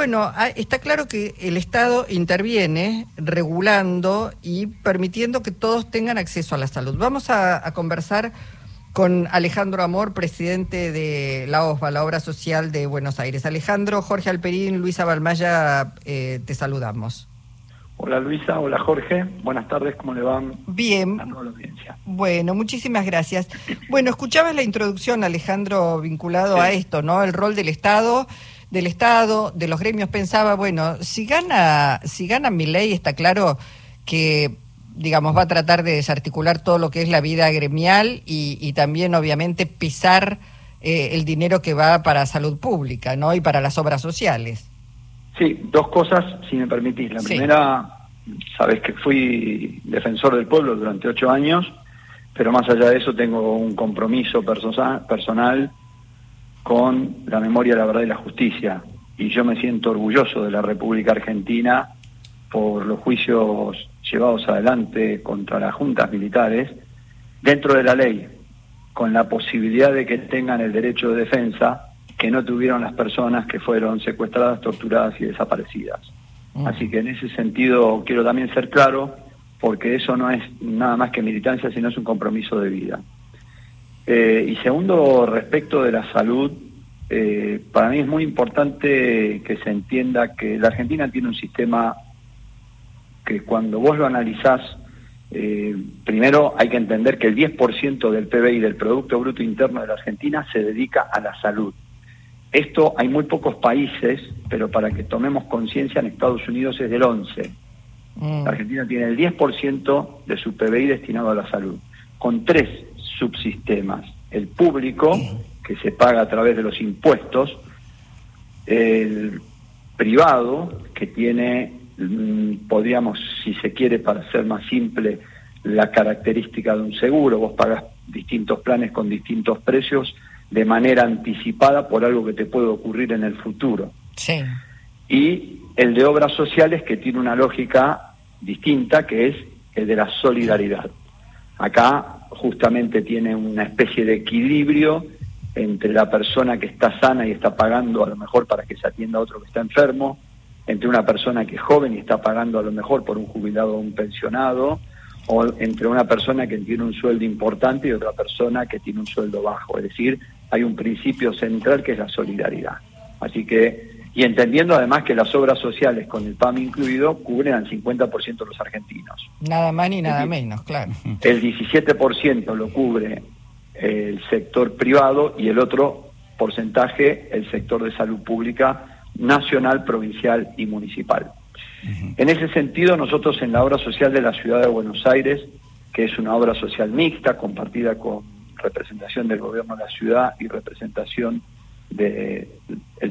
bueno, ah, está claro que el Estado interviene regulando y permitiendo que todos tengan acceso a la salud. Vamos a, conversar con Alejandro Amor, presidente de la OSBA, la Obra Social de Buenos Aires. Alejandro, Jorge Alperín, Luisa Balmaya, eh, te saludamos. Hola Luisa, hola Jorge, buenas tardes, ¿cómo le van? Bien. Bueno, muchísimas gracias. Bueno, escuchabas la introducción, Alejandro, vinculado a esto, ¿no? El rol del Estado, del Estado, de los gremios. Pensaba, bueno, si gana, si gana mi ley, está claro que digamos, va a tratar de desarticular todo lo que es la vida gremial y, también, obviamente, pisar eh, el dinero que va para salud pública, ¿no? Y para las obras sociales. Sí, dos cosas, si me permitís. La primera, sabes que fui defensor del pueblo durante ocho años, pero más allá de eso tengo un compromiso personal con la memoria, la verdad y la justicia. Y yo me siento orgulloso de la República Argentina por los juicios llevados adelante contra las juntas militares dentro de la ley, con la posibilidad de que tengan el derecho de defensa que no tuvieron las personas que fueron secuestradas, torturadas y desaparecidas. Mm. Así que en ese sentido quiero también ser claro, porque eso no es nada más que militancia, sino es un compromiso de vida. Eh, y segundo, respecto de la salud, eh, para mí es muy importante que se entienda que la Argentina tiene un sistema que cuando vos lo analizás, eh, primero hay que entender que el 10% del PBI, del Producto Bruto Interno de la Argentina, se dedica a la salud. Esto hay muy pocos países, pero para que tomemos conciencia, en Estados Unidos es del 11. Mm. La Argentina tiene el 10% de su PBI destinado a la salud, con tres subsistemas. El público, que se paga a través de los impuestos, el privado, que tiene, mm, podríamos, si se quiere, para ser más simple, la característica de un seguro, vos pagas distintos planes con distintos precios, de manera anticipada por algo que te puede ocurrir en el futuro. Sí. Y el de obras sociales que tiene una lógica distinta, que es el de la solidaridad. Acá justamente tiene una especie de equilibrio entre la persona que está sana y está pagando a lo mejor para que se atienda a otro que está enfermo, entre una persona que es joven y está pagando a lo mejor por un jubilado o un pensionado, o entre una persona que tiene un sueldo importante y otra persona que tiene un sueldo bajo. Es decir, hay un principio central que es la solidaridad. Así que, y entendiendo además que las obras sociales con el PAM incluido cubren al 50% de los argentinos. Nada más ni nada menos, claro. El 17% lo cubre el sector privado y el otro porcentaje el sector de salud pública nacional, provincial y municipal. En ese sentido, nosotros en la obra social de la ciudad de Buenos Aires, que es una obra social mixta, compartida con representación del gobierno de la ciudad y representación del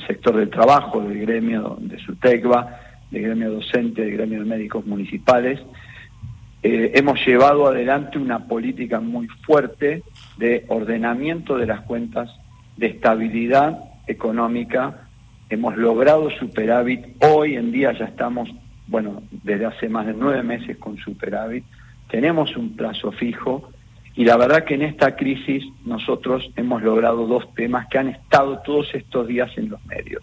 sector del trabajo, del gremio de SUTECBA, del gremio docente, del gremio de médicos municipales, eh, hemos llevado adelante una política muy fuerte de ordenamiento de las cuentas, de estabilidad económica. Hemos logrado superávit. Hoy en día ya estamos, bueno, desde hace más de nueve meses con superávit. Tenemos un plazo fijo y la verdad que en esta crisis nosotros hemos logrado dos temas que han estado todos estos días en los medios.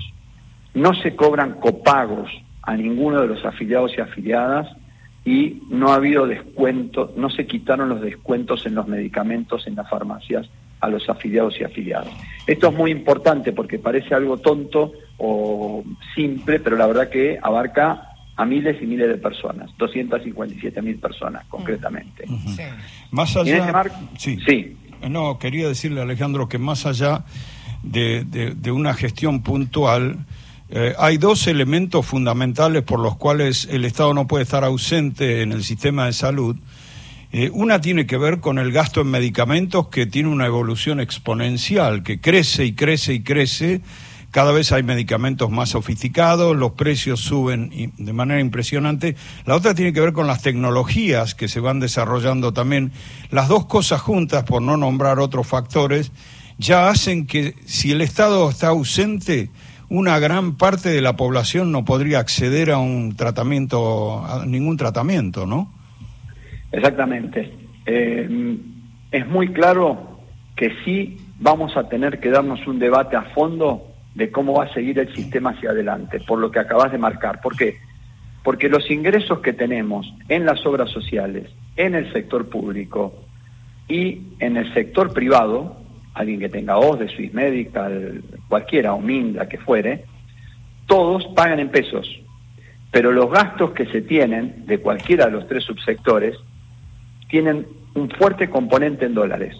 No se cobran copagos a ninguno de los afiliados y afiliadas y no ha habido descuento, no se quitaron los descuentos en los medicamentos en las farmacias a los afiliados y afiliadas. Esto es muy importante porque parece algo tonto o simple, pero la verdad que abarca a miles y miles de personas, 257 mil personas concretamente. Más allá, sí. sí. No, quería decirle Alejandro que más allá de, de, una gestión puntual, eh, hay dos elementos fundamentales por los cuales el Estado no puede estar ausente en el sistema de salud. Eh, una tiene que ver con el gasto en medicamentos que tiene una evolución exponencial, que crece y crece y crece cada vez hay medicamentos más sofisticados, los precios suben de manera impresionante. La otra tiene que ver con las tecnologías que se van desarrollando también. Las dos cosas juntas, por no nombrar otros factores, ya hacen que si el Estado está ausente, una gran parte de la población no podría acceder a un tratamiento, a ningún tratamiento, ¿no? Exactamente. Eh, es muy claro que sí vamos a tener que darnos un debate a fondo de cómo va a seguir el sistema hacia adelante, por lo que acabas de marcar. ¿Por qué? Porque los ingresos que tenemos en las obras sociales, en el sector público y en el sector privado, alguien que tenga OS de Swiss Medical, cualquiera, o Minda, que fuere, todos pagan en pesos. Pero los gastos que se tienen de cualquiera de los tres subsectores tienen un fuerte componente en dólares.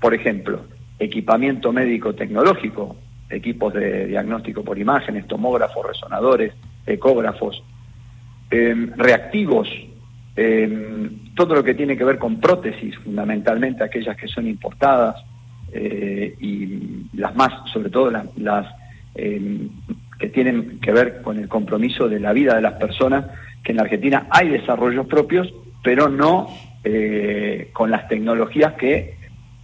Por ejemplo, equipamiento médico tecnológico, equipos de diagnóstico por imágenes, tomógrafos, resonadores, ecógrafos, em, reactivos, em, todo lo que tiene que ver con prótesis, fundamentalmente aquellas que son importadas eh, y las más, sobre todo las, las em, que tienen que ver con el compromiso de la vida de las personas, que en la Argentina hay desarrollos propios, pero no eh, con las tecnologías que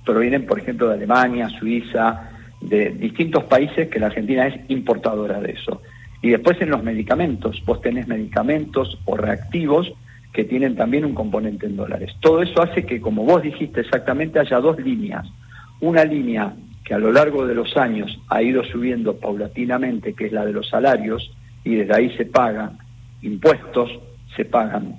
provienen, por ejemplo, de Alemania, Suiza, de distintos países que la Argentina es importadora de eso. Y después en los medicamentos, vos tenés medicamentos o reactivos que tienen también un componente en dólares. Todo eso hace que, como vos dijiste exactamente, haya dos líneas. Una línea que a lo largo de los años ha ido subiendo paulatinamente, que es la de los salarios, y desde ahí se pagan impuestos, se pagan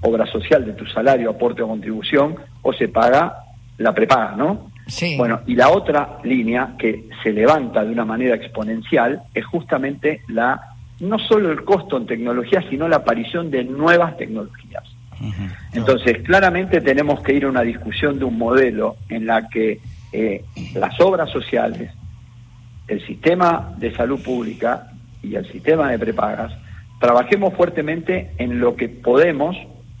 obra social de tu salario, aporte o contribución, o se paga la prepaga, ¿no? Sí. Bueno, y la otra línea que se levanta de una manera exponencial es justamente la no solo el costo en tecnología, sino la aparición de nuevas tecnologías. Entonces, claramente tenemos que ir a una discusión de un modelo en la que eh, las obras sociales, el sistema de salud pública y el sistema de prepagas, trabajemos fuertemente en lo que podemos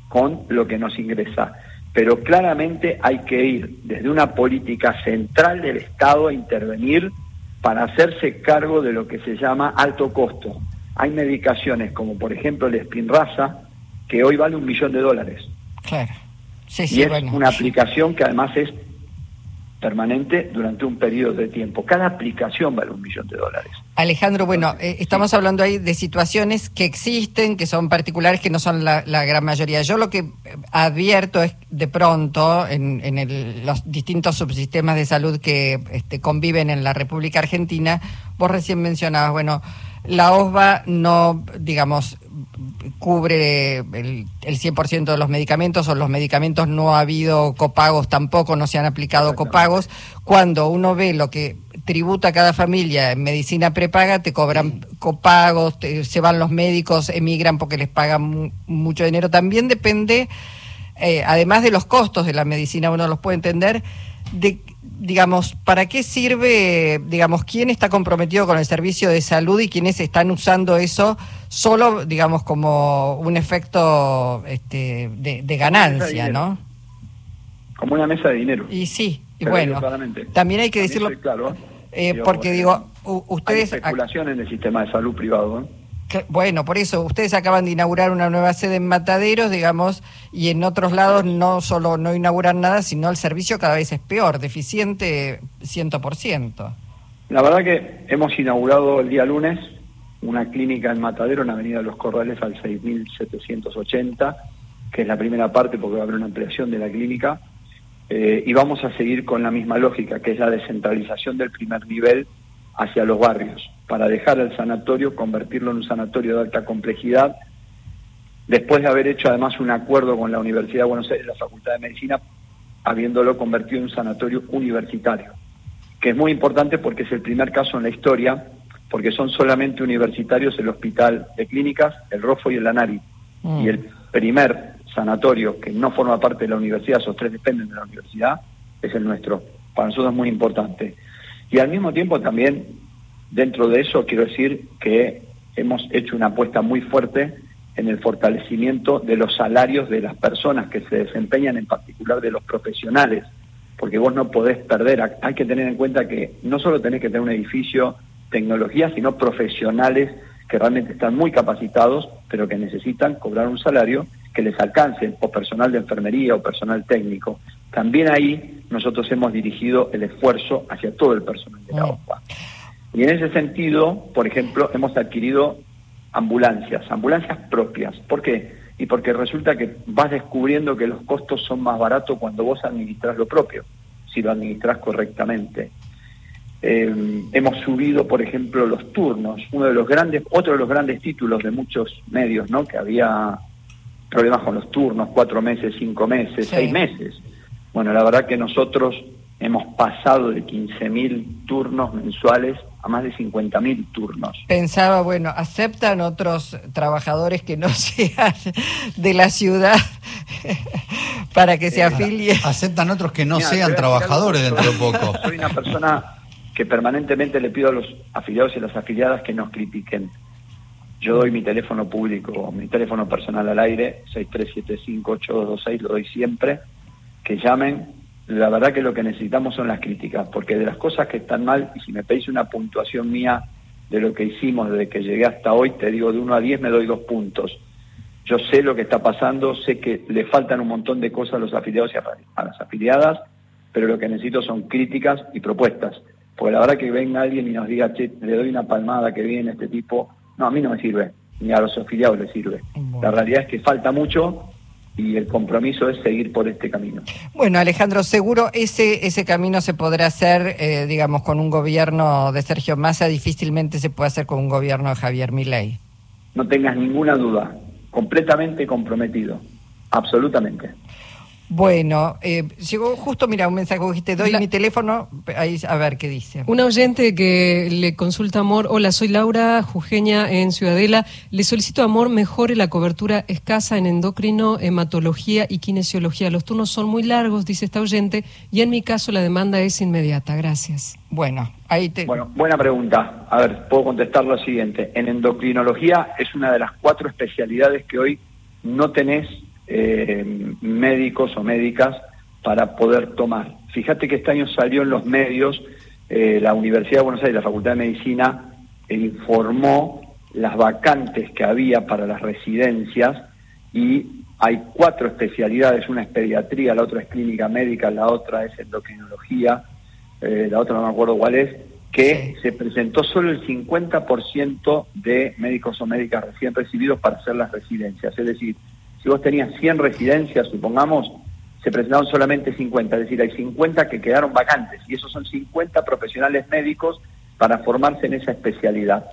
con lo que nos ingresa. Pero claramente hay que ir desde una política central del Estado a intervenir para hacerse cargo de lo que se llama alto costo. Hay medicaciones como por ejemplo el Spinraza, que hoy vale un millón de dólares. Claro. Sí, sí, y es una aplicación que además es permanente durante un periodo de tiempo. Cada aplicación vale un millón de dólares. Alejandro, bueno, eh, estamos hablando ahí de situaciones que existen, que son particulares, que no son la, gran mayoría. Yo lo que advierto es de pronto en, en los distintos subsistemas de salud que este, conviven en la República Argentina, vos recién mencionabas, bueno, la OSVA no, digamos, cubre el, el 100% de los medicamentos o los medicamentos no ha habido copagos tampoco, no se han aplicado copagos. Cuando uno ve lo que tributa cada familia en medicina prepaga, te cobran copagos, se van los médicos, emigran porque les pagan mucho dinero. También depende, eh, además de los costos de la medicina, uno los puede entender, de digamos, ¿para qué sirve, digamos, quién está comprometido con el servicio de salud y quiénes están usando eso solo, digamos, como un efecto este, de, ganancia, ¿no? Como una mesa de dinero. Y sí, y bueno, también hay que decirlo, claro, eh, porque digo, ustedes... Hay especulación en el sistema de salud privado, ¿no? bueno, por eso, ustedes acaban de inaugurar una nueva sede en Mataderos, digamos, y en otros lados no solo no inauguran nada, sino el servicio cada vez es peor, deficiente 100%. La verdad que hemos inaugurado el día lunes una clínica en Matadero, en Avenida Los Corrales, al 6780, que es la primera parte porque va a haber una ampliación de la clínica, eh, y vamos a seguir con la misma lógica, que es la descentralización del primer nivel hacia los barrios para dejar el sanatorio, convertirlo en un sanatorio de alta complejidad, después de haber hecho además un acuerdo con la Universidad de Buenos Aires, la Facultad de Medicina, habiéndolo convertido en un sanatorio universitario, que es muy importante porque es el primer caso en la historia, porque son solamente universitarios el Hospital de Clínicas, el ROFO y el ANARI, mm. y el primer sanatorio que no forma parte de la universidad, esos tres dependen de la universidad, es el nuestro. Para nosotros es muy importante. Y al mismo tiempo también Dentro de eso quiero decir que hemos hecho una apuesta muy fuerte en el fortalecimiento de los salarios de las personas que se desempeñan, en particular de los profesionales, porque vos no podés perder, hay que tener en cuenta que no solo tenés que tener un edificio, tecnología, sino profesionales que realmente están muy capacitados, pero que necesitan cobrar un salario que les alcance, o personal de enfermería o personal técnico. También ahí nosotros hemos dirigido el esfuerzo hacia todo el personal de la mm. OPA. Y en ese sentido, por ejemplo, hemos adquirido ambulancias, ambulancias propias. ¿Por qué? Y porque resulta que vas descubriendo que los costos son más baratos cuando vos administras lo propio, si lo administras correctamente. Eh, hemos subido, por ejemplo, los turnos. Uno de los grandes, otro de los grandes títulos de muchos medios, ¿no? Que había problemas con los turnos, cuatro meses, cinco meses, seis meses. Bueno, la verdad que nosotros hemos pasado de 15.000 turnos mensuales a más de 50.000 turnos. Pensaba, bueno, ¿aceptan otros trabajadores que no sean de la ciudad para que se eh, afilien? ¿Aceptan otros que no sean trabajadores dentro de poco? Soy una persona que permanentemente le pido a los afiliados y las afiliadas que nos critiquen. Yo doy mi teléfono público, mi teléfono personal al aire, 63758226, lo doy siempre, que llamen. La verdad que lo que necesitamos son las críticas, porque de las cosas que están mal, y si me pedís una puntuación mía de lo que hicimos desde que llegué hasta hoy, te digo de 1 a 10 me doy dos puntos. Yo sé lo que está pasando, sé que le faltan un montón de cosas a los afiliados y a las afiliadas, pero lo que necesito son críticas y propuestas porque la verdad que venga alguien y nos diga, che, le doy una palmada que viene este tipo, no, a mí no me sirve, ni a los afiliados les sirve. La realidad es que falta mucho y el compromiso es seguir por este camino. Bueno, Alejandro, seguro ese ese camino se podrá hacer, eh, digamos, con un gobierno de Sergio Massa, difícilmente se puede hacer con un gobierno de Javier Milei. No tengas ninguna duda, completamente comprometido, absolutamente. Bueno, eh, llegó justo, mira, un mensaje que dijiste, doy mi teléfono, ahí, a ver qué dice. Un oyente que le consulta Amor, hola, soy Laura Jujeña en Ciudadela, le solicito Amor mejore la cobertura escasa en endocrino, hematología y kinesiología. Los turnos son muy largos, dice esta oyente, y en mi caso la demanda es inmediata. Gracias. Bueno, ahí te... Bueno, buena pregunta. A ver, puedo contestar lo siguiente. En endocrinología es una de las cuatro especialidades que hoy no tenés eh, médicos o médicas para poder tomar. Fíjate que este año salió en los medios, eh, la Universidad de Buenos Aires, la Facultad de Medicina, informó las vacantes que había para las residencias y hay cuatro especialidades, una es pediatría, la otra es clínica médica, la otra es endocrinología, eh, la otra no me acuerdo cuál es, que se presentó solo el 50% de médicos o médicas recién recibidos para hacer las residencias. Es decir, si vos tenías 100 residencias, supongamos, se presentaron solamente 50, es decir, hay 50 que quedaron vacantes y esos son 50 profesionales médicos para formarse en esa especialidad.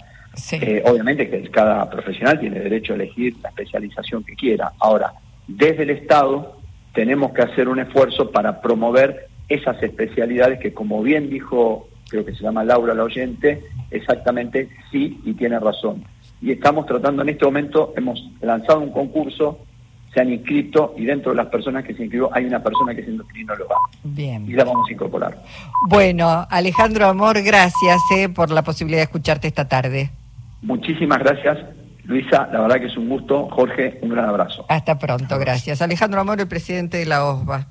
Eh, obviamente que cada profesional tiene derecho a elegir la especialización que quiera. Ahora, desde el Estado tenemos que hacer un esfuerzo para promover esas especialidades que, como bien dijo, creo que se llama Laura la oyente, exactamente sí y tiene razón. Y estamos tratando en este momento, hemos lanzado un concurso se han inscrito y dentro de las personas que se inscribió hay una persona que es endocrinóloga. Bien. Y la vamos a incorporar. Bueno, Alejandro Amor, gracias eh, por la posibilidad de escucharte esta tarde. Muchísimas gracias. Luisa, la verdad que es un gusto. Jorge, un gran abrazo. Hasta pronto, gracias. Alejandro Amor, el presidente de la OSBA.